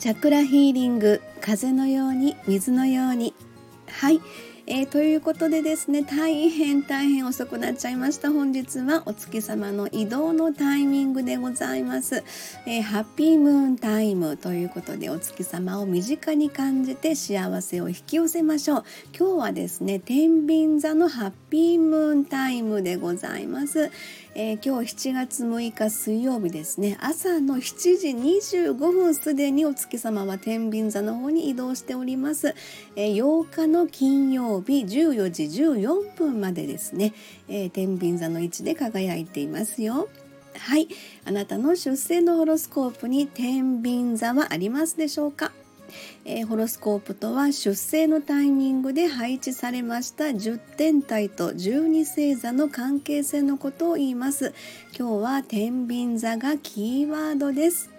チャクラヒーリング風のように水のように。はい、えー、ということでですね大変大変遅くなっちゃいました。本日はお月様の移動のタイミングでございます、えー、ハッピームーンタイムということでお月様を身近に感じて幸せを引き寄せましょう。今日はですね天秤座のハッピームーンタイムでございます。えー、今日7月6日水曜日ですね。朝の7時25分すでにお月様は天秤座の方に移動しております、え、8日の金曜日14時14分までですね、えー、天秤座の位置で輝いていますよ。はい。あなたの出生のホロスコープに天秤座はありますでしょうか？えー、ホロスコープとは出生のタイミングで配置されました10天体と12星座の関係性のことを言います。今日は天秤座がキーワードです。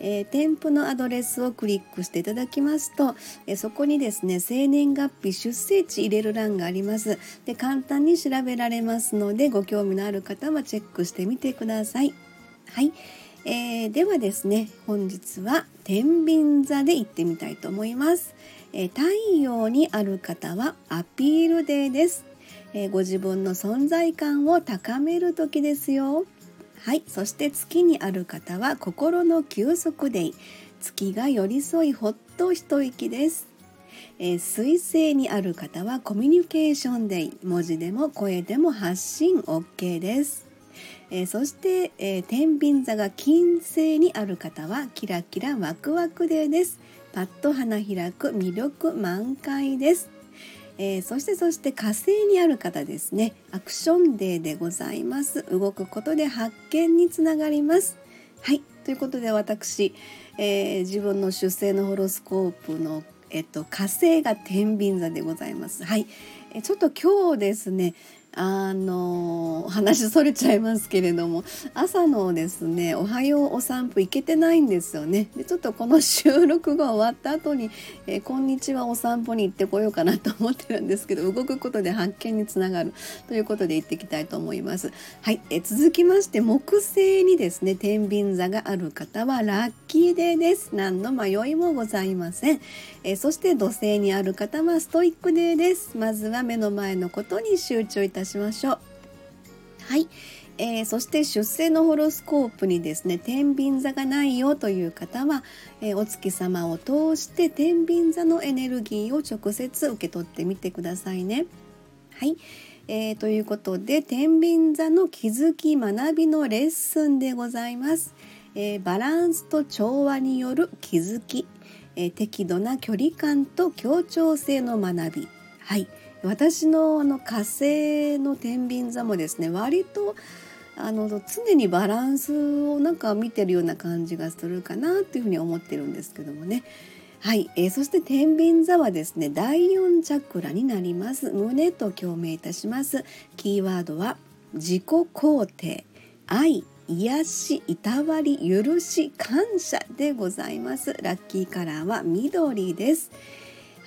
えー、添付のアドレスをクリックしていただきますと、えー、そこにですね生年月日出生地入れる欄があります。で簡単に調べられますのでご興味のある方はチェックしてみてください。はい、えー、ではですね本日は天秤座で行ってみたいと思います、えー、太陽にある方はアピールデーです、えー、ご自分の存在感を高める時ですよ。はい。そして月にある方は心の休息デイ。月が寄り添いほっと一息です。えー、水星にある方はコミュニケーションデイ。文字でも声でも発信 OK です。えー、そして、えー、天秤座が金星にある方はキラキラワクワクデーです。パッと花開く魅力満開です、えー、そしてそして火星にある方ですね。アクションデーでございます。動くことで発見につながります。はい。ということで私、え自分の出生のホロスコープのえっと火星が天秤座でございます。はい。えちょっと今日ですねあの話それちゃいますけれども朝のですね「おはようお散歩」行けてないんですよね。でちょっとこの収録が終わった後に「えー、こんにちはお散歩」に行ってこようかなと思ってるんですけど動くことで発見につながるということで行ってきたいと思います。はい、えー、続きまして木星にですね天秤座がある方はラッキーデーです。何の迷いもございません。えー、そして土星にある方はストイックデーです。まずは目の前のことに集中いたしましょう。はい、えー、そして出生のホロスコープにですね天秤座がないよという方は、えー、お月様を通して天秤座のエネルギーを直接受け取ってみてくださいね。はい、えー、ということで天秤座の気づき学びのレッスンでございます。えバランスと調和による気づき、え適度な距離感と協調性の学び。はい私のあの火星の天秤座もですね割とあの常にバランスをなんか見てるような感じがするかなっていうふうに思ってるんですけどもね。はい、えー、そして天秤座はですね第4チャクラになります。胸と共鳴いたします。キーワードは自己肯定。愛癒しいたわり許し感謝でございます。ラッキーカラーは緑です。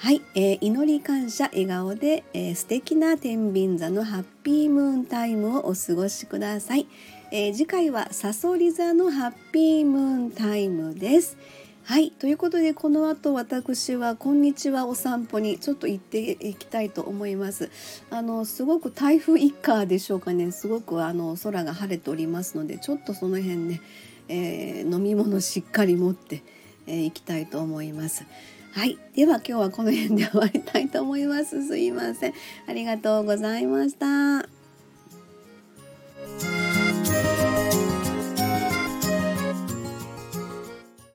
はい、えー、祈り感謝笑顔で、えー、素敵な天秤座のハッピームーンタイムをお過ごしください、えー、次回はさそり座のハッピームーンタイムです。はいということでこの後私はこんにちはお散歩にちょっと行っていきたいと思います。あのすごく台風一過でしょうかね。すごくあの空が晴れておりますのでちょっとその辺ね、えー、飲み物しっかり持って、えー、行きたいと思います。はい。では今日はこの辺で終わりたいと思います。すいません。ありがとうございました。